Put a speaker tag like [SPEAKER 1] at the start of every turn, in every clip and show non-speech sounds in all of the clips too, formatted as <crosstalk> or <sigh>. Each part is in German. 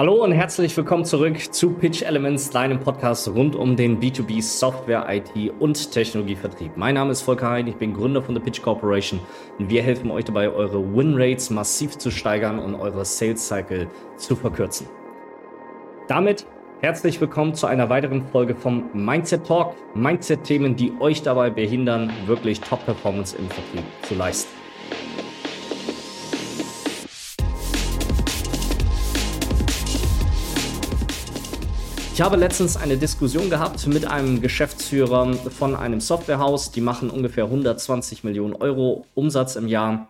[SPEAKER 1] Hallo und herzlich willkommen zurück zu Pitch Elements, deinem Podcast rund um den B2B Software, IT und Technologievertrieb. Mein Name ist Volker Hein, ich bin Gründer von The Pitch Corporation und wir helfen euch dabei, eure Win Rates massiv zu steigern und eure Sales Cycle zu verkürzen. Damit herzlich willkommen zu einer weiteren Folge vom Mindset Talk. Mindset-Themen, die euch dabei behindern, wirklich Top-Performance im Vertrieb zu leisten. Ich habe letztens eine Diskussion gehabt mit einem Geschäftsführer von einem Softwarehaus. Die machen ungefähr 120 Millionen Euro Umsatz im Jahr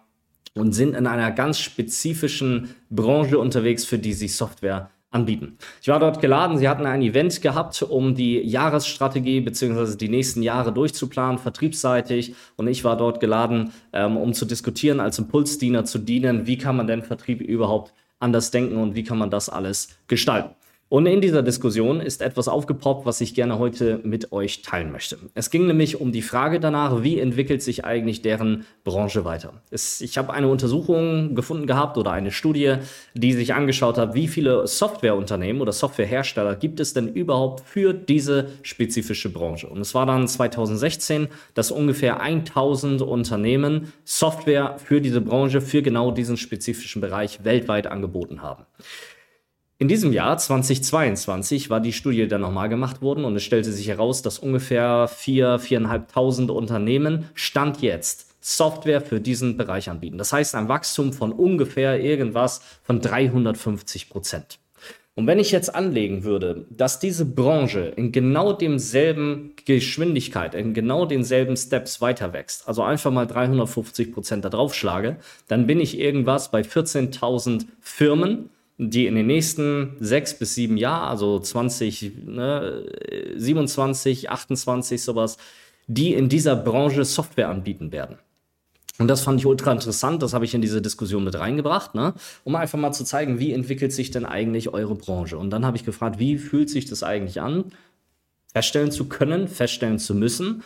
[SPEAKER 1] und sind in einer ganz spezifischen Branche unterwegs, für die sie Software anbieten. Ich war dort geladen, sie hatten ein Event gehabt, um die Jahresstrategie bzw. die nächsten Jahre durchzuplanen, vertriebsseitig. Und ich war dort geladen, ähm, um zu diskutieren, als Impulsdiener zu dienen, wie kann man denn Vertrieb überhaupt anders denken und wie kann man das alles gestalten. Und in dieser Diskussion ist etwas aufgepoppt, was ich gerne heute mit euch teilen möchte. Es ging nämlich um die Frage danach, wie entwickelt sich eigentlich deren Branche weiter. Es, ich habe eine Untersuchung gefunden gehabt oder eine Studie, die sich angeschaut hat, wie viele Softwareunternehmen oder Softwarehersteller gibt es denn überhaupt für diese spezifische Branche. Und es war dann 2016, dass ungefähr 1000 Unternehmen Software für diese Branche, für genau diesen spezifischen Bereich weltweit angeboten haben. In diesem Jahr 2022 war die Studie dann nochmal gemacht worden und es stellte sich heraus, dass ungefähr 4, 4.500 Unternehmen Stand jetzt Software für diesen Bereich anbieten. Das heißt ein Wachstum von ungefähr irgendwas von 350 Prozent. Und wenn ich jetzt anlegen würde, dass diese Branche in genau demselben Geschwindigkeit, in genau denselben Steps weiter wächst, also einfach mal 350 Prozent da drauf schlage, dann bin ich irgendwas bei 14.000 Firmen, die in den nächsten sechs bis sieben Jahren, also 20, ne, 27, 28, sowas, die in dieser Branche Software anbieten werden. Und das fand ich ultra interessant, das habe ich in diese Diskussion mit reingebracht, ne? um einfach mal zu zeigen, wie entwickelt sich denn eigentlich eure Branche. Und dann habe ich gefragt, wie fühlt sich das eigentlich an, feststellen zu können, feststellen zu müssen,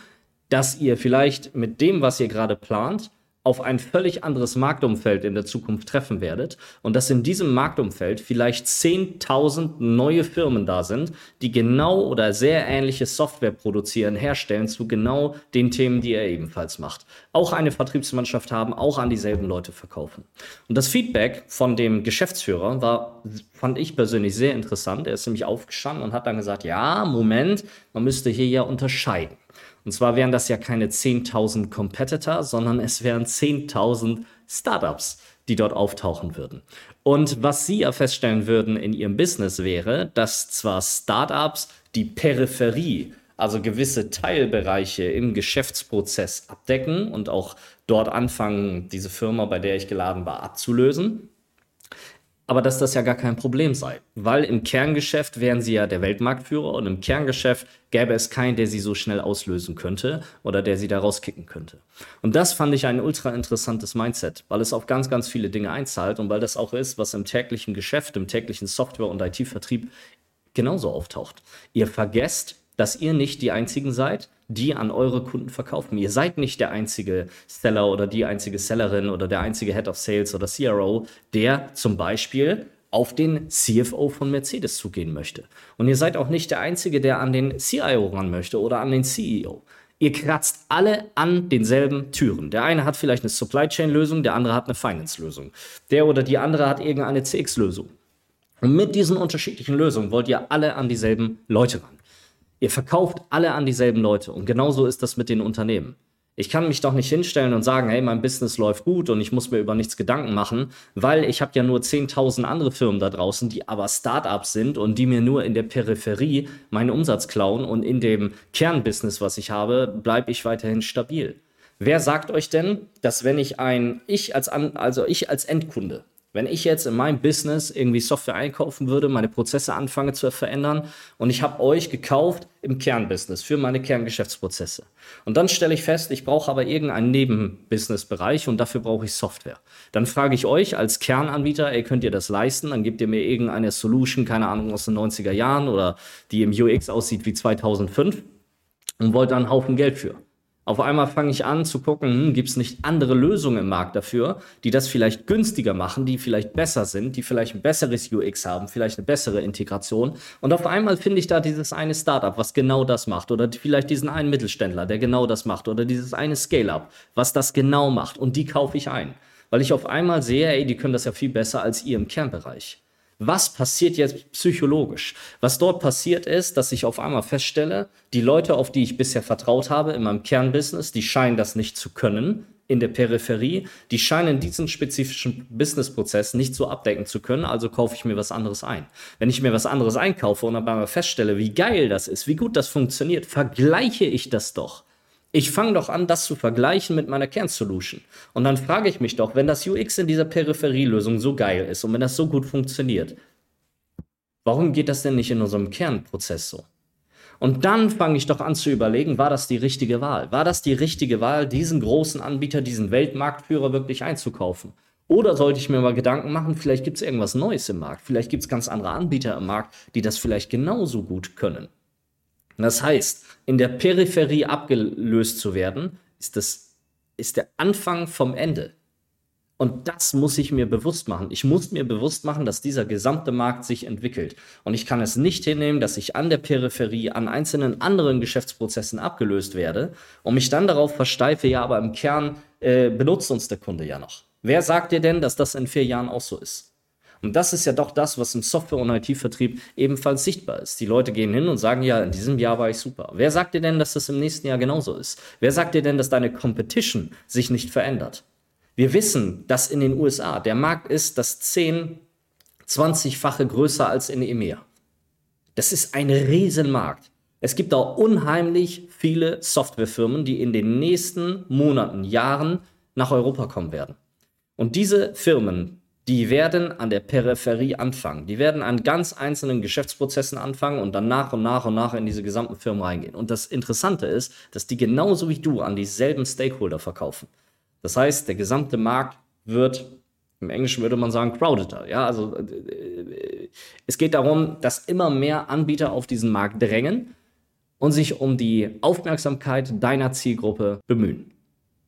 [SPEAKER 1] dass ihr vielleicht mit dem, was ihr gerade plant, auf ein völlig anderes Marktumfeld in der Zukunft treffen werdet und dass in diesem Marktumfeld vielleicht 10.000 neue Firmen da sind, die genau oder sehr ähnliche Software produzieren, herstellen zu genau den Themen, die er ebenfalls macht. Auch eine Vertriebsmannschaft haben, auch an dieselben Leute verkaufen. Und das Feedback von dem Geschäftsführer war, fand ich persönlich sehr interessant. Er ist nämlich aufgestanden und hat dann gesagt, ja, Moment, man müsste hier ja unterscheiden. Und zwar wären das ja keine 10.000 Competitor, sondern es wären 10.000 Startups, die dort auftauchen würden. Und was Sie ja feststellen würden in Ihrem Business wäre, dass zwar Startups die Peripherie, also gewisse Teilbereiche im Geschäftsprozess abdecken und auch dort anfangen, diese Firma, bei der ich geladen war, abzulösen aber dass das ja gar kein Problem sei. Weil im Kerngeschäft wären sie ja der Weltmarktführer und im Kerngeschäft gäbe es keinen, der sie so schnell auslösen könnte oder der sie da rauskicken könnte. Und das fand ich ein ultra interessantes Mindset, weil es auf ganz, ganz viele Dinge einzahlt und weil das auch ist, was im täglichen Geschäft, im täglichen Software- und IT-Vertrieb genauso auftaucht. Ihr vergesst, dass ihr nicht die einzigen seid, die an eure Kunden verkaufen. Ihr seid nicht der einzige Seller oder die einzige Sellerin oder der einzige Head of Sales oder CRO, der zum Beispiel auf den CFO von Mercedes zugehen möchte. Und ihr seid auch nicht der Einzige, der an den CIO ran möchte oder an den CEO. Ihr kratzt alle an denselben Türen. Der eine hat vielleicht eine Supply Chain Lösung, der andere hat eine Finance Lösung. Der oder die andere hat irgendeine CX Lösung. Und mit diesen unterschiedlichen Lösungen wollt ihr alle an dieselben Leute ran. Ihr verkauft alle an dieselben Leute. Und genauso ist das mit den Unternehmen. Ich kann mich doch nicht hinstellen und sagen, hey, mein Business läuft gut und ich muss mir über nichts Gedanken machen, weil ich habe ja nur 10.000 andere Firmen da draußen, die aber Startups sind und die mir nur in der Peripherie meinen Umsatz klauen und in dem Kernbusiness, was ich habe, bleibe ich weiterhin stabil. Wer sagt euch denn, dass wenn ich ein, ich als, also ich als Endkunde, wenn ich jetzt in meinem Business irgendwie Software einkaufen würde, meine Prozesse anfange zu verändern und ich habe euch gekauft im Kernbusiness für meine Kerngeschäftsprozesse. Und dann stelle ich fest, ich brauche aber irgendeinen Nebenbusinessbereich und dafür brauche ich Software. Dann frage ich euch als Kernanbieter, ey, könnt ihr das leisten? Dann gebt ihr mir irgendeine Solution, keine Ahnung, aus den 90er Jahren oder die im UX aussieht wie 2005 und wollt da einen Haufen Geld für. Auf einmal fange ich an zu gucken, hm, gibt es nicht andere Lösungen im Markt dafür, die das vielleicht günstiger machen, die vielleicht besser sind, die vielleicht ein besseres UX haben, vielleicht eine bessere Integration. Und auf einmal finde ich da dieses eine Startup, was genau das macht. Oder vielleicht diesen einen Mittelständler, der genau das macht. Oder dieses eine Scale-up, was das genau macht. Und die kaufe ich ein. Weil ich auf einmal sehe, ey, die können das ja viel besser als ihr im Kernbereich. Was passiert jetzt psychologisch? Was dort passiert ist, dass ich auf einmal feststelle, die Leute, auf die ich bisher vertraut habe in meinem Kernbusiness, die scheinen das nicht zu können in der Peripherie, die scheinen diesen spezifischen Businessprozess nicht so abdecken zu können, also kaufe ich mir was anderes ein. Wenn ich mir was anderes einkaufe und dann einmal feststelle, wie geil das ist, wie gut das funktioniert, vergleiche ich das doch ich fange doch an, das zu vergleichen mit meiner Kernsolution. Und dann frage ich mich doch, wenn das UX in dieser Peripherielösung so geil ist und wenn das so gut funktioniert, warum geht das denn nicht in unserem Kernprozess so? Und dann fange ich doch an zu überlegen, war das die richtige Wahl? War das die richtige Wahl, diesen großen Anbieter, diesen Weltmarktführer wirklich einzukaufen? Oder sollte ich mir mal Gedanken machen, vielleicht gibt es irgendwas Neues im Markt, vielleicht gibt es ganz andere Anbieter im Markt, die das vielleicht genauso gut können. Das heißt, in der Peripherie abgelöst zu werden, ist, das, ist der Anfang vom Ende. Und das muss ich mir bewusst machen. Ich muss mir bewusst machen, dass dieser gesamte Markt sich entwickelt. Und ich kann es nicht hinnehmen, dass ich an der Peripherie, an einzelnen anderen Geschäftsprozessen abgelöst werde und mich dann darauf versteife, ja, aber im Kern äh, benutzt uns der Kunde ja noch. Wer sagt dir denn, dass das in vier Jahren auch so ist? Und das ist ja doch das, was im Software- und IT-Vertrieb ebenfalls sichtbar ist. Die Leute gehen hin und sagen, ja, in diesem Jahr war ich super. Wer sagt dir denn, dass das im nächsten Jahr genauso ist? Wer sagt dir denn, dass deine Competition sich nicht verändert? Wir wissen, dass in den USA der Markt ist das 10, 20-fache größer als in EMEA. Das ist ein Riesenmarkt. Es gibt da unheimlich viele Softwarefirmen, die in den nächsten Monaten, Jahren nach Europa kommen werden. Und diese Firmen die werden an der Peripherie anfangen. Die werden an ganz einzelnen Geschäftsprozessen anfangen und dann nach und nach und nach in diese gesamten Firmen reingehen. Und das Interessante ist, dass die genauso wie du an dieselben Stakeholder verkaufen. Das heißt, der gesamte Markt wird, im Englischen würde man sagen, crowdeder. Ja, also äh, es geht darum, dass immer mehr Anbieter auf diesen Markt drängen und sich um die Aufmerksamkeit deiner Zielgruppe bemühen.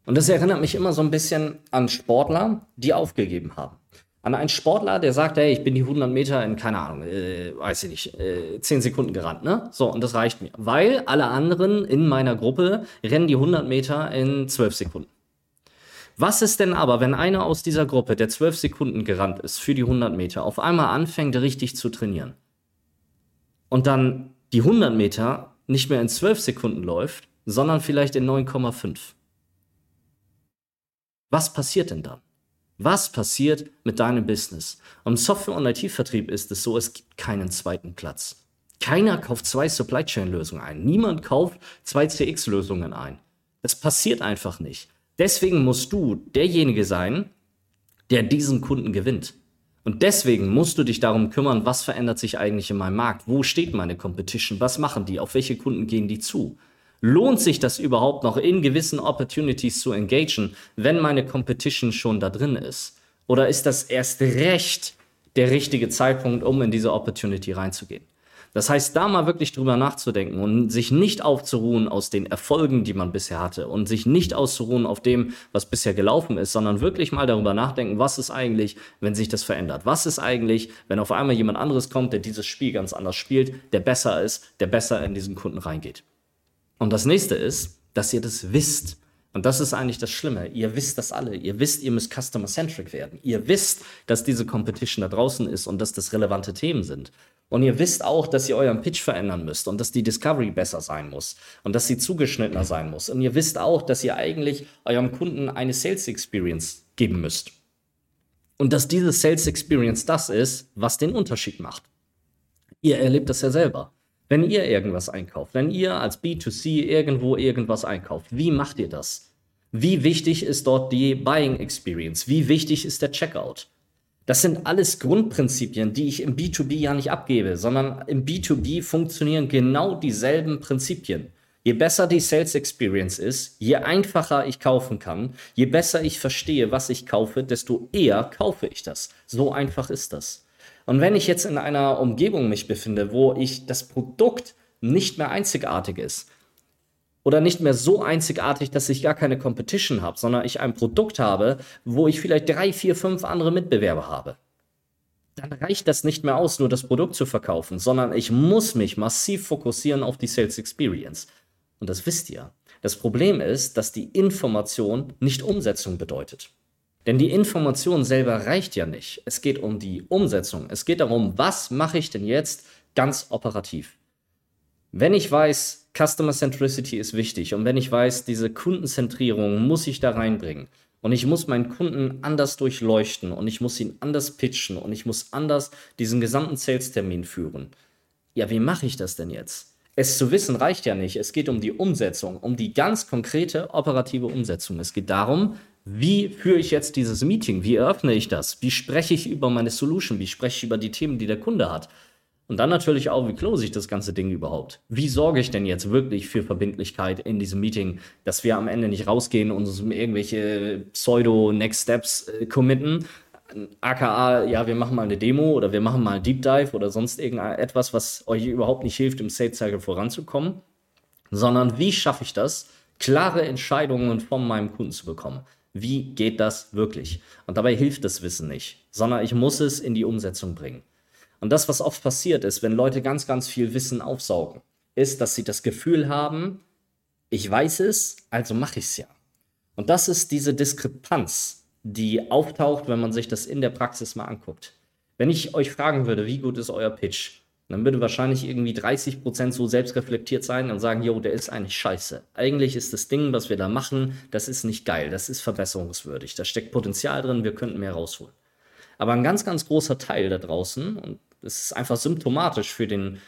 [SPEAKER 1] Und das erinnert mich immer so ein bisschen an Sportler, die aufgegeben haben an einen Sportler, der sagt, hey, ich bin die 100 Meter in, keine Ahnung, äh, weiß ich nicht, äh, 10 Sekunden gerannt, ne? So, und das reicht mir. Weil alle anderen in meiner Gruppe rennen die 100 Meter in 12 Sekunden. Was ist denn aber, wenn einer aus dieser Gruppe, der 12 Sekunden gerannt ist für die 100 Meter, auf einmal anfängt, richtig zu trainieren? Und dann die 100 Meter nicht mehr in 12 Sekunden läuft, sondern vielleicht in 9,5. Was passiert denn dann? Was passiert mit deinem Business? Im Software- und IT-Vertrieb ist es so, es gibt keinen zweiten Platz. Keiner kauft zwei Supply Chain-Lösungen ein. Niemand kauft zwei CX-Lösungen ein. Das passiert einfach nicht. Deswegen musst du derjenige sein, der diesen Kunden gewinnt. Und deswegen musst du dich darum kümmern, was verändert sich eigentlich in meinem Markt? Wo steht meine Competition? Was machen die? Auf welche Kunden gehen die zu? Lohnt sich das überhaupt noch in gewissen Opportunities zu engagen, wenn meine Competition schon da drin ist? Oder ist das erst recht der richtige Zeitpunkt, um in diese Opportunity reinzugehen? Das heißt, da mal wirklich drüber nachzudenken und sich nicht aufzuruhen aus den Erfolgen, die man bisher hatte und sich nicht auszuruhen auf dem, was bisher gelaufen ist, sondern wirklich mal darüber nachdenken, was ist eigentlich, wenn sich das verändert? Was ist eigentlich, wenn auf einmal jemand anderes kommt, der dieses Spiel ganz anders spielt, der besser ist, der besser in diesen Kunden reingeht? Und das nächste ist, dass ihr das wisst. Und das ist eigentlich das Schlimme. Ihr wisst das alle. Ihr wisst, ihr müsst customer-centric werden. Ihr wisst, dass diese Competition da draußen ist und dass das relevante Themen sind. Und ihr wisst auch, dass ihr euren Pitch verändern müsst und dass die Discovery besser sein muss und dass sie zugeschnittener sein muss. Und ihr wisst auch, dass ihr eigentlich eurem Kunden eine Sales Experience geben müsst. Und dass diese Sales Experience das ist, was den Unterschied macht. Ihr erlebt das ja selber. Wenn ihr irgendwas einkauft, wenn ihr als B2C irgendwo irgendwas einkauft, wie macht ihr das? Wie wichtig ist dort die Buying Experience? Wie wichtig ist der Checkout? Das sind alles Grundprinzipien, die ich im B2B ja nicht abgebe, sondern im B2B funktionieren genau dieselben Prinzipien. Je besser die Sales Experience ist, je einfacher ich kaufen kann, je besser ich verstehe, was ich kaufe, desto eher kaufe ich das. So einfach ist das. Und wenn ich jetzt in einer Umgebung mich befinde, wo ich das Produkt nicht mehr einzigartig ist, oder nicht mehr so einzigartig, dass ich gar keine Competition habe, sondern ich ein Produkt habe, wo ich vielleicht drei, vier, fünf andere Mitbewerber habe. Dann reicht das nicht mehr aus, nur das Produkt zu verkaufen, sondern ich muss mich massiv fokussieren auf die Sales Experience. Und das wisst ihr. Das Problem ist, dass die Information nicht Umsetzung bedeutet. Denn die Information selber reicht ja nicht. Es geht um die Umsetzung. Es geht darum, was mache ich denn jetzt ganz operativ? Wenn ich weiß, Customer Centricity ist wichtig und wenn ich weiß, diese Kundenzentrierung muss ich da reinbringen und ich muss meinen Kunden anders durchleuchten und ich muss ihn anders pitchen und ich muss anders diesen gesamten Sales-Termin führen. Ja, wie mache ich das denn jetzt? Es zu wissen reicht ja nicht. Es geht um die Umsetzung, um die ganz konkrete operative Umsetzung. Es geht darum, wie führe ich jetzt dieses Meeting? Wie eröffne ich das? Wie spreche ich über meine Solution? Wie spreche ich über die Themen, die der Kunde hat? Und dann natürlich auch, wie close ich das ganze Ding überhaupt? Wie sorge ich denn jetzt wirklich für Verbindlichkeit in diesem Meeting, dass wir am Ende nicht rausgehen und uns irgendwelche Pseudo-Next Steps äh, committen? AKA, ja, wir machen mal eine Demo oder wir machen mal ein Deep Dive oder sonst irgendetwas, was euch überhaupt nicht hilft, im Sales Cycle voranzukommen, sondern wie schaffe ich das, klare Entscheidungen von meinem Kunden zu bekommen? Wie geht das wirklich? Und dabei hilft das Wissen nicht, sondern ich muss es in die Umsetzung bringen. Und das, was oft passiert ist, wenn Leute ganz, ganz viel Wissen aufsaugen, ist, dass sie das Gefühl haben, ich weiß es, also mache ich es ja. Und das ist diese Diskrepanz, die auftaucht, wenn man sich das in der Praxis mal anguckt. Wenn ich euch fragen würde, wie gut ist euer Pitch, dann würde wahrscheinlich irgendwie 30% so selbstreflektiert sein und sagen, jo, der ist eigentlich scheiße. Eigentlich ist das Ding, was wir da machen, das ist nicht geil, das ist verbesserungswürdig, da steckt Potenzial drin, wir könnten mehr rausholen. Aber ein ganz, ganz großer Teil da draußen, und das ist einfach symptomatisch für den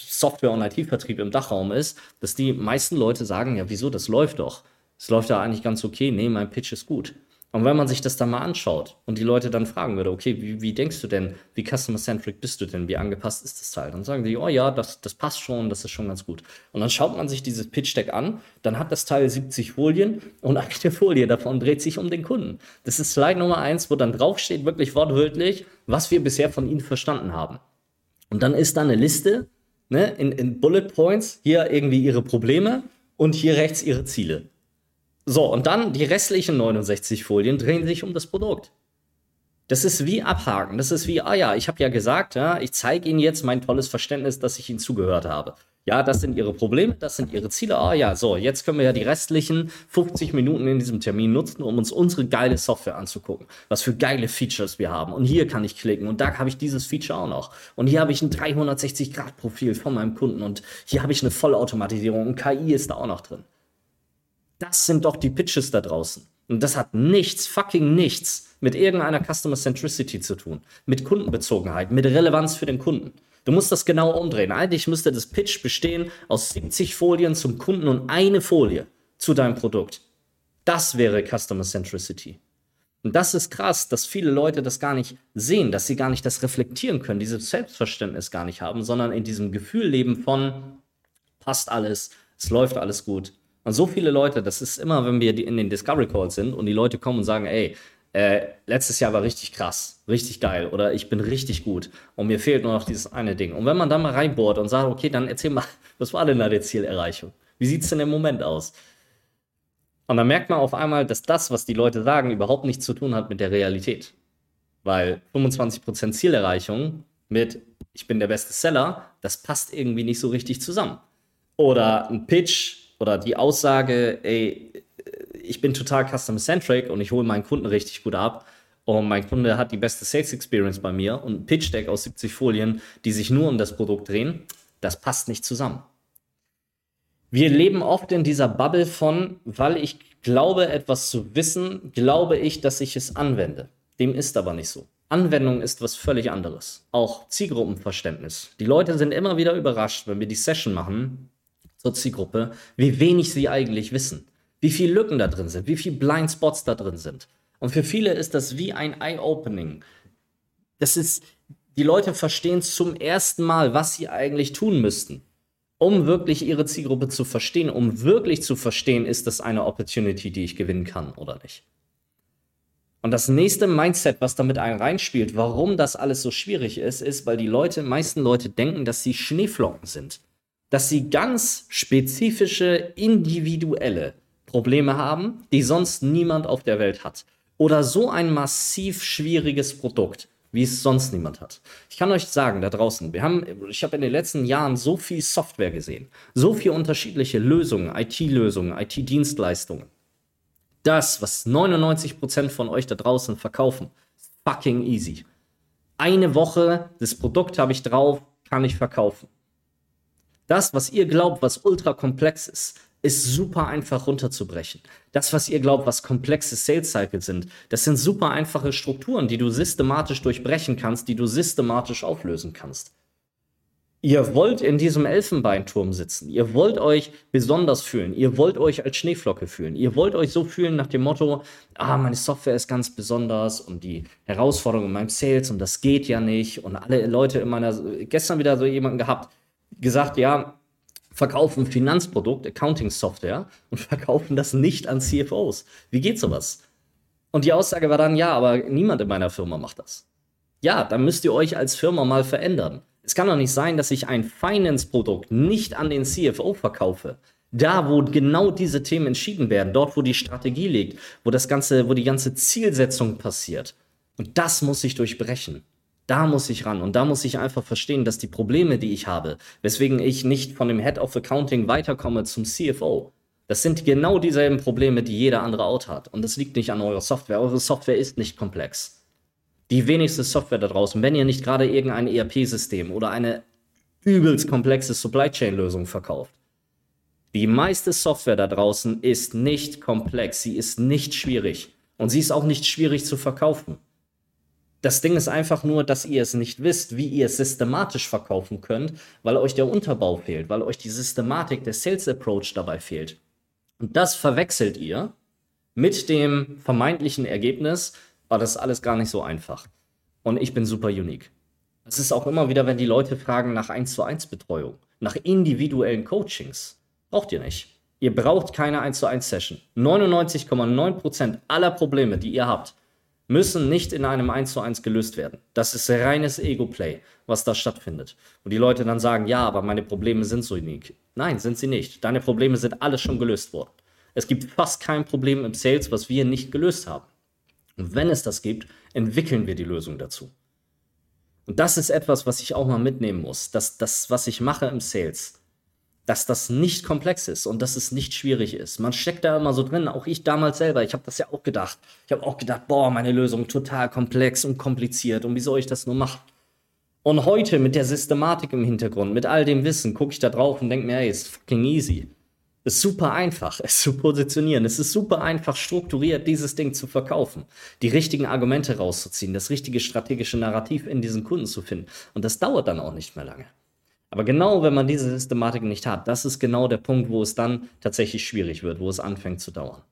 [SPEAKER 1] Software- und IT-Vertrieb im Dachraum ist, dass die meisten Leute sagen, ja, wieso, das läuft doch. Es läuft ja eigentlich ganz okay. Nee, mein Pitch ist gut. Und wenn man sich das dann mal anschaut und die Leute dann fragen würde, okay, wie, wie denkst du denn, wie customer-centric bist du denn, wie angepasst ist das Teil? Dann sagen die, oh ja, das, das passt schon, das ist schon ganz gut. Und dann schaut man sich dieses Pitch-Deck an, dann hat das Teil 70 Folien und <laughs> eine Folie davon dreht sich um den Kunden. Das ist Slide Nummer eins, wo dann draufsteht, wirklich wortwörtlich, was wir bisher von ihnen verstanden haben. Und dann ist da eine Liste ne, in, in Bullet Points, hier irgendwie ihre Probleme und hier rechts ihre Ziele. So, und dann die restlichen 69 Folien drehen sich um das Produkt. Das ist wie abhaken. Das ist wie, ah ja, ich habe ja gesagt, ja, ich zeige Ihnen jetzt mein tolles Verständnis, dass ich Ihnen zugehört habe. Ja, das sind Ihre Probleme, das sind Ihre Ziele. Ah ja, so, jetzt können wir ja die restlichen 50 Minuten in diesem Termin nutzen, um uns unsere geile Software anzugucken. Was für geile Features wir haben. Und hier kann ich klicken und da habe ich dieses Feature auch noch. Und hier habe ich ein 360-Grad-Profil von meinem Kunden und hier habe ich eine Vollautomatisierung und KI ist da auch noch drin. Das sind doch die Pitches da draußen. Und das hat nichts, fucking nichts mit irgendeiner Customer Centricity zu tun. Mit Kundenbezogenheit, mit Relevanz für den Kunden. Du musst das genau umdrehen. Eigentlich müsste das Pitch bestehen aus 70 Folien zum Kunden und eine Folie zu deinem Produkt. Das wäre Customer Centricity. Und das ist krass, dass viele Leute das gar nicht sehen, dass sie gar nicht das reflektieren können, dieses Selbstverständnis gar nicht haben, sondern in diesem Gefühl leben von passt alles, es läuft alles gut. Und so viele Leute, das ist immer, wenn wir in den Discovery Calls sind und die Leute kommen und sagen, ey, äh, letztes Jahr war richtig krass, richtig geil oder ich bin richtig gut und mir fehlt nur noch dieses eine Ding. Und wenn man dann mal reinbohrt und sagt, okay, dann erzähl mal, <laughs> was war denn da die Zielerreichung? Wie sieht es denn im Moment aus? Und dann merkt man auf einmal, dass das, was die Leute sagen, überhaupt nichts zu tun hat mit der Realität. Weil 25% Zielerreichung mit ich bin der beste Seller, das passt irgendwie nicht so richtig zusammen. Oder ein Pitch, oder die Aussage, ey, ich bin total custom-centric und ich hole meinen Kunden richtig gut ab und mein Kunde hat die beste Sales Experience bei mir und ein Pitch Deck aus 70 Folien, die sich nur um das Produkt drehen, das passt nicht zusammen. Wir leben oft in dieser Bubble von, weil ich glaube, etwas zu wissen, glaube ich, dass ich es anwende. Dem ist aber nicht so. Anwendung ist was völlig anderes. Auch Zielgruppenverständnis. Die Leute sind immer wieder überrascht, wenn wir die Session machen zur Zielgruppe, wie wenig sie eigentlich wissen, wie viele Lücken da drin sind, wie viele Blindspots da drin sind. Und für viele ist das wie ein Eye-Opening. Das ist, die Leute verstehen zum ersten Mal, was sie eigentlich tun müssten, um wirklich ihre Zielgruppe zu verstehen, um wirklich zu verstehen, ist das eine Opportunity, die ich gewinnen kann oder nicht. Und das nächste Mindset, was damit ein reinspielt, warum das alles so schwierig ist, ist, weil die Leute, meisten Leute denken, dass sie Schneeflocken sind dass sie ganz spezifische, individuelle Probleme haben, die sonst niemand auf der Welt hat. Oder so ein massiv schwieriges Produkt, wie es sonst niemand hat. Ich kann euch sagen, da draußen, wir haben, ich habe in den letzten Jahren so viel Software gesehen, so viele unterschiedliche Lösungen, IT-Lösungen, IT-Dienstleistungen. Das, was 99% von euch da draußen verkaufen, ist fucking easy. Eine Woche, das Produkt habe ich drauf, kann ich verkaufen. Das, was ihr glaubt, was ultra komplex ist, ist super einfach runterzubrechen. Das, was ihr glaubt, was komplexe Sales Cycles sind, das sind super einfache Strukturen, die du systematisch durchbrechen kannst, die du systematisch auflösen kannst. Ihr wollt in diesem Elfenbeinturm sitzen. Ihr wollt euch besonders fühlen. Ihr wollt euch als Schneeflocke fühlen. Ihr wollt euch so fühlen nach dem Motto, ah, meine Software ist ganz besonders und die Herausforderung in meinem Sales und das geht ja nicht. Und alle Leute in meiner, gestern wieder so jemanden gehabt, gesagt, ja, verkaufen Finanzprodukt, Accounting-Software und <laughs> verkaufen das nicht an CFOs. Wie geht sowas? Und die Aussage war dann, ja, aber niemand in meiner Firma macht das. Ja, dann müsst ihr euch als Firma mal verändern. Es kann doch nicht sein, dass ich ein Finance-Produkt nicht an den CFO verkaufe. Da, wo genau diese Themen entschieden werden, dort, wo die Strategie liegt, wo das ganze, wo die ganze Zielsetzung passiert. Und das muss ich durchbrechen. Da muss ich ran und da muss ich einfach verstehen, dass die Probleme, die ich habe, weswegen ich nicht von dem Head of Accounting weiterkomme zum CFO, das sind genau dieselben Probleme, die jeder andere Out hat. Und das liegt nicht an eurer Software. Eure Software ist nicht komplex. Die wenigste Software da draußen, wenn ihr nicht gerade irgendein ERP-System oder eine übelst komplexe Supply Chain-Lösung verkauft. Die meiste Software da draußen ist nicht komplex, sie ist nicht schwierig und sie ist auch nicht schwierig zu verkaufen. Das Ding ist einfach nur, dass ihr es nicht wisst, wie ihr es systematisch verkaufen könnt, weil euch der Unterbau fehlt, weil euch die Systematik, der Sales Approach dabei fehlt. Und das verwechselt ihr mit dem vermeintlichen Ergebnis, war das alles gar nicht so einfach. Und ich bin super unique. Es ist auch immer wieder, wenn die Leute fragen nach 1 zu 1 Betreuung, nach individuellen Coachings. Braucht ihr nicht. Ihr braucht keine 1 zu 1 Session. 99,9% aller Probleme, die ihr habt, müssen nicht in einem 1 zu 1 gelöst werden. Das ist reines Ego-Play, was da stattfindet. Und die Leute dann sagen, ja, aber meine Probleme sind so unique. Nein, sind sie nicht. Deine Probleme sind alle schon gelöst worden. Es gibt fast kein Problem im Sales, was wir nicht gelöst haben. Und wenn es das gibt, entwickeln wir die Lösung dazu. Und das ist etwas, was ich auch mal mitnehmen muss. Dass das, was ich mache im Sales, dass das nicht komplex ist und dass es nicht schwierig ist. Man steckt da immer so drin, auch ich damals selber. Ich habe das ja auch gedacht. Ich habe auch gedacht, boah, meine Lösung total komplex und kompliziert und wie soll ich das nur machen? Und heute mit der Systematik im Hintergrund, mit all dem Wissen, gucke ich da drauf und denke mir, hey, ist fucking easy. Ist super einfach, es zu positionieren. Es ist super einfach strukturiert, dieses Ding zu verkaufen, die richtigen Argumente rauszuziehen, das richtige strategische Narrativ in diesen Kunden zu finden. Und das dauert dann auch nicht mehr lange. Aber genau, wenn man diese Systematik nicht hat, das ist genau der Punkt, wo es dann tatsächlich schwierig wird, wo es anfängt zu dauern.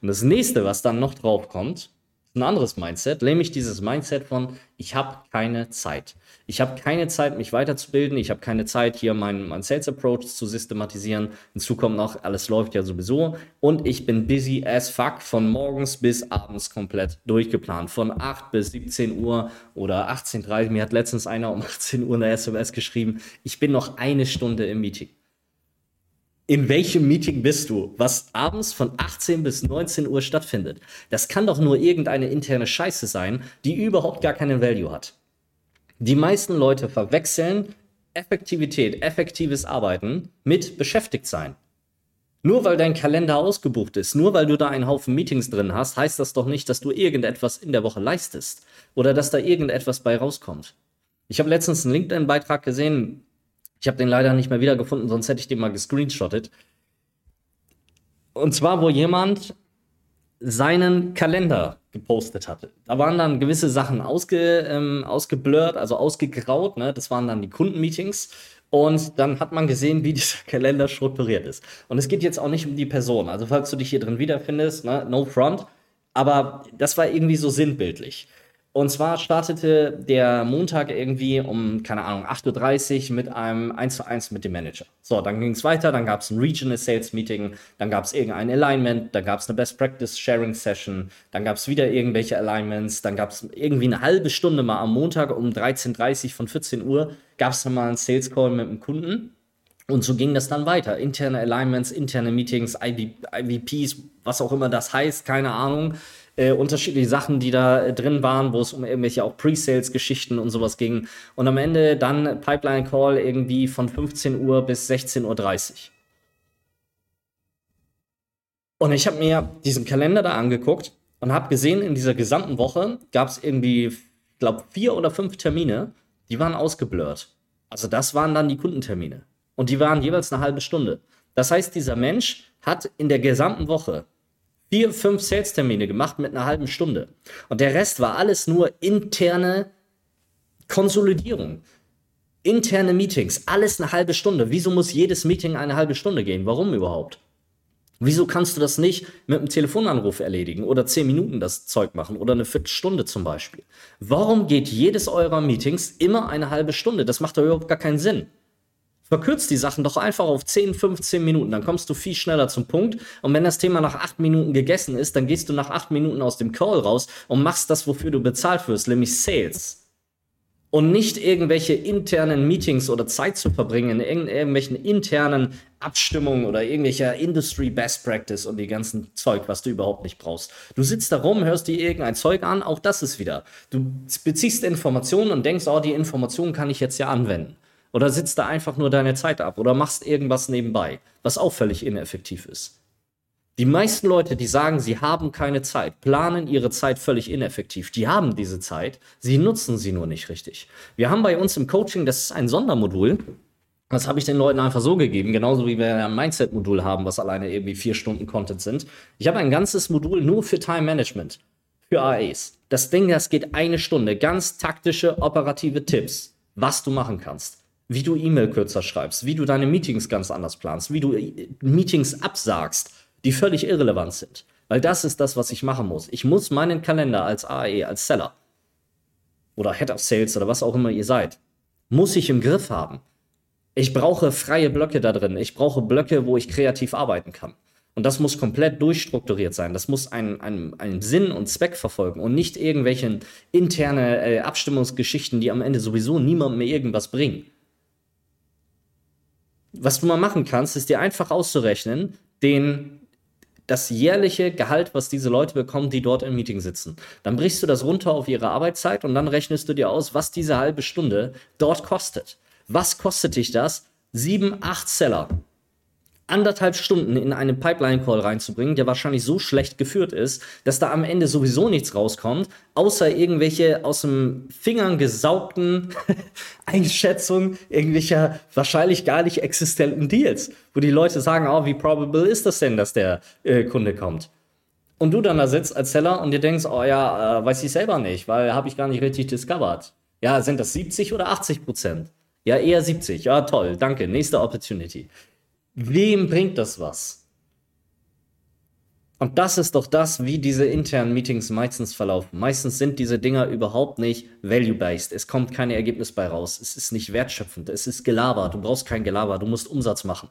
[SPEAKER 1] Und das nächste, was dann noch drauf kommt, ein anderes Mindset, nämlich dieses Mindset von, ich habe keine Zeit. Ich habe keine Zeit, mich weiterzubilden. Ich habe keine Zeit, hier meinen mein Sales Approach zu systematisieren. Hinzu kommt noch, alles läuft ja sowieso. Und ich bin busy as fuck von morgens bis abends komplett durchgeplant. Von 8 bis 17 Uhr oder 18.30 Uhr. Mir hat letztens einer um 18 Uhr eine SMS geschrieben, ich bin noch eine Stunde im Meeting in welchem Meeting bist du, was abends von 18 bis 19 Uhr stattfindet. Das kann doch nur irgendeine interne Scheiße sein, die überhaupt gar keinen Value hat. Die meisten Leute verwechseln Effektivität, effektives Arbeiten mit beschäftigt sein. Nur weil dein Kalender ausgebucht ist, nur weil du da einen Haufen Meetings drin hast, heißt das doch nicht, dass du irgendetwas in der Woche leistest oder dass da irgendetwas bei rauskommt. Ich habe letztens einen LinkedIn-Beitrag gesehen, ich habe den leider nicht mehr wiedergefunden, sonst hätte ich den mal gescreenshottet. Und zwar, wo jemand seinen Kalender gepostet hatte. Da waren dann gewisse Sachen ausge, ähm, ausgeblurrt, also ausgegraut. Ne? Das waren dann die Kundenmeetings. Und dann hat man gesehen, wie <laughs> dieser Kalender strukturiert ist. Und es geht jetzt auch nicht um die Person. Also falls du dich hier drin wiederfindest, ne? no front. Aber das war irgendwie so sinnbildlich. Und zwar startete der Montag irgendwie um, keine Ahnung, 8.30 Uhr mit einem 1 zu 1 mit dem Manager. So, dann ging es weiter, dann gab es ein Regional Sales Meeting, dann gab es irgendein Alignment, dann gab es eine Best Practice Sharing Session, dann gab es wieder irgendwelche Alignments, dann gab es irgendwie eine halbe Stunde mal am Montag um 13.30 Uhr von 14 Uhr gab es dann mal einen Sales Call mit dem Kunden. Und so ging das dann weiter. Interne Alignments, interne Meetings, IVPs, was auch immer das heißt, keine Ahnung. Äh, unterschiedliche Sachen, die da äh, drin waren, wo es um irgendwelche auch Pre-Sales-Geschichten und sowas ging. Und am Ende dann Pipeline-Call irgendwie von 15 Uhr bis 16.30 Uhr. Und ich habe mir diesen Kalender da angeguckt und habe gesehen, in dieser gesamten Woche gab es irgendwie, ich glaube, vier oder fünf Termine, die waren ausgeblurrt. Also das waren dann die Kundentermine. Und die waren jeweils eine halbe Stunde. Das heißt, dieser Mensch hat in der gesamten Woche vier, fünf Sales-Termine gemacht mit einer halben Stunde. Und der Rest war alles nur interne Konsolidierung. Interne Meetings, alles eine halbe Stunde. Wieso muss jedes Meeting eine halbe Stunde gehen? Warum überhaupt? Wieso kannst du das nicht mit einem Telefonanruf erledigen oder zehn Minuten das Zeug machen oder eine Viertelstunde zum Beispiel? Warum geht jedes eurer Meetings immer eine halbe Stunde? Das macht doch überhaupt gar keinen Sinn. Verkürzt die Sachen doch einfach auf 10, 15 Minuten, dann kommst du viel schneller zum Punkt. Und wenn das Thema nach 8 Minuten gegessen ist, dann gehst du nach 8 Minuten aus dem Call raus und machst das, wofür du bezahlt wirst, nämlich Sales und nicht irgendwelche internen Meetings oder Zeit zu verbringen in irgendwelchen internen Abstimmungen oder irgendwelcher Industry Best Practice und die ganzen Zeug, was du überhaupt nicht brauchst. Du sitzt da rum, hörst dir irgendein Zeug an, auch das ist wieder. Du beziehst Informationen und denkst, oh, die Informationen kann ich jetzt ja anwenden. Oder sitzt da einfach nur deine Zeit ab oder machst irgendwas nebenbei, was auch völlig ineffektiv ist. Die meisten Leute, die sagen, sie haben keine Zeit, planen ihre Zeit völlig ineffektiv. Die haben diese Zeit, sie nutzen sie nur nicht richtig. Wir haben bei uns im Coaching, das ist ein Sondermodul, das habe ich den Leuten einfach so gegeben, genauso wie wir ein Mindset-Modul haben, was alleine irgendwie vier Stunden Content sind. Ich habe ein ganzes Modul nur für Time Management, für AAs. Das Ding, das geht eine Stunde, ganz taktische, operative Tipps, was du machen kannst wie du E-Mail kürzer schreibst, wie du deine Meetings ganz anders planst, wie du Meetings absagst, die völlig irrelevant sind. Weil das ist das, was ich machen muss. Ich muss meinen Kalender als AE, als Seller oder Head of Sales oder was auch immer ihr seid, muss ich im Griff haben. Ich brauche freie Blöcke da drin. Ich brauche Blöcke, wo ich kreativ arbeiten kann. Und das muss komplett durchstrukturiert sein. Das muss einen, einen, einen Sinn und Zweck verfolgen und nicht irgendwelche interne äh, Abstimmungsgeschichten, die am Ende sowieso niemandem mehr irgendwas bringen. Was du mal machen kannst, ist dir einfach auszurechnen, den das jährliche Gehalt, was diese Leute bekommen, die dort im Meeting sitzen. Dann brichst du das runter auf ihre Arbeitszeit und dann rechnest du dir aus, was diese halbe Stunde dort kostet. Was kostet dich das? Sieben, acht Seller anderthalb Stunden in einen Pipeline-Call reinzubringen, der wahrscheinlich so schlecht geführt ist, dass da am Ende sowieso nichts rauskommt, außer irgendwelche aus dem Fingern gesaugten <laughs> Einschätzungen irgendwelcher wahrscheinlich gar nicht existenten Deals, wo die Leute sagen, oh, wie probable ist das denn, dass der äh, Kunde kommt? Und du dann da sitzt als Seller und dir denkst, oh ja, äh, weiß ich selber nicht, weil habe ich gar nicht richtig discovered. Ja, sind das 70 oder 80 Prozent? Ja, eher 70. Ja, toll, danke. Nächste Opportunity. Wem bringt das was? Und das ist doch das, wie diese internen Meetings meistens verlaufen. Meistens sind diese Dinger überhaupt nicht value-based. Es kommt kein Ergebnis bei raus. Es ist nicht wertschöpfend. Es ist Gelaber. Du brauchst kein Gelaber. Du musst Umsatz machen.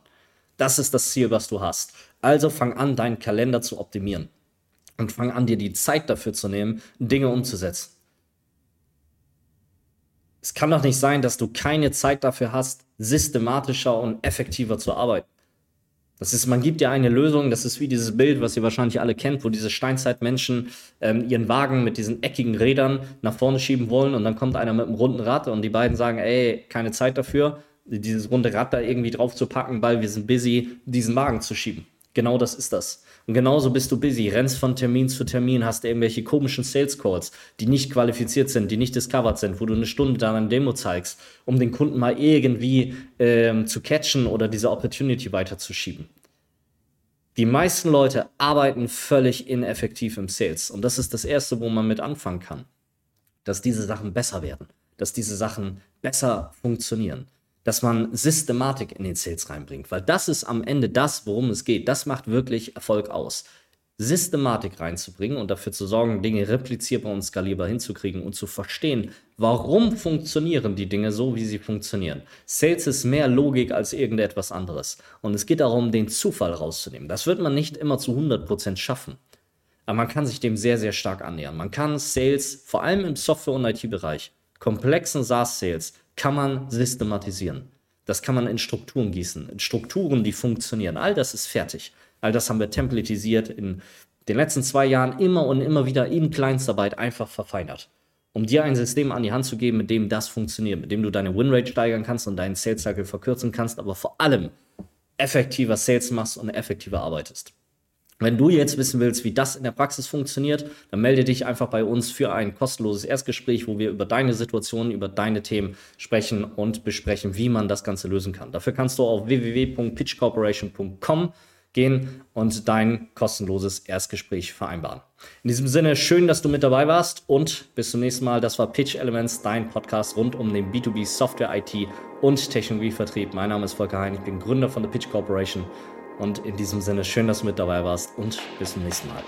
[SPEAKER 1] Das ist das Ziel, was du hast. Also fang an, deinen Kalender zu optimieren. Und fang an, dir die Zeit dafür zu nehmen, Dinge umzusetzen. Es kann doch nicht sein, dass du keine Zeit dafür hast, systematischer und effektiver zu arbeiten. Das ist, man gibt ja eine Lösung, das ist wie dieses Bild, was ihr wahrscheinlich alle kennt, wo diese Steinzeitmenschen ähm, ihren Wagen mit diesen eckigen Rädern nach vorne schieben wollen und dann kommt einer mit einem runden Rad und die beiden sagen, ey, keine Zeit dafür, dieses runde Rad da irgendwie drauf zu packen, weil wir sind busy, diesen Wagen zu schieben. Genau das ist das. Und genauso bist du busy, rennst von Termin zu Termin, hast irgendwelche komischen Sales Calls, die nicht qualifiziert sind, die nicht discovered sind, wo du eine Stunde dann eine Demo zeigst, um den Kunden mal irgendwie ähm, zu catchen oder diese Opportunity weiterzuschieben. Die meisten Leute arbeiten völlig ineffektiv im Sales. Und das ist das Erste, wo man mit anfangen kann. Dass diese Sachen besser werden. Dass diese Sachen besser funktionieren dass man Systematik in den Sales reinbringt, weil das ist am Ende das, worum es geht. Das macht wirklich Erfolg aus. Systematik reinzubringen und dafür zu sorgen, Dinge replizierbar und skalierbar hinzukriegen und zu verstehen, warum funktionieren die Dinge so, wie sie funktionieren. Sales ist mehr Logik als irgendetwas anderes. Und es geht darum, den Zufall rauszunehmen. Das wird man nicht immer zu 100% schaffen. Aber man kann sich dem sehr, sehr stark annähern. Man kann Sales, vor allem im Software- und IT-Bereich, komplexen SaaS-Sales, kann man systematisieren. Das kann man in Strukturen gießen, in Strukturen, die funktionieren. All das ist fertig. All das haben wir templatisiert in den letzten zwei Jahren immer und immer wieder in Kleinstarbeit einfach verfeinert. Um dir ein System an die Hand zu geben, mit dem das funktioniert, mit dem du deine Winrate steigern kannst und deinen Sales Cycle verkürzen kannst, aber vor allem effektiver Sales machst und effektiver arbeitest. Wenn du jetzt wissen willst, wie das in der Praxis funktioniert, dann melde dich einfach bei uns für ein kostenloses Erstgespräch, wo wir über deine Situation, über deine Themen sprechen und besprechen, wie man das Ganze lösen kann. Dafür kannst du auf www.pitchcorporation.com gehen und dein kostenloses Erstgespräch vereinbaren. In diesem Sinne, schön, dass du mit dabei warst und bis zum nächsten Mal. Das war Pitch Elements, dein Podcast rund um den B2B Software IT und Technologievertrieb. Mein Name ist Volker Hein, ich bin Gründer von der Pitch Corporation und in diesem Sinne, schön, dass du mit dabei warst und bis zum nächsten Mal.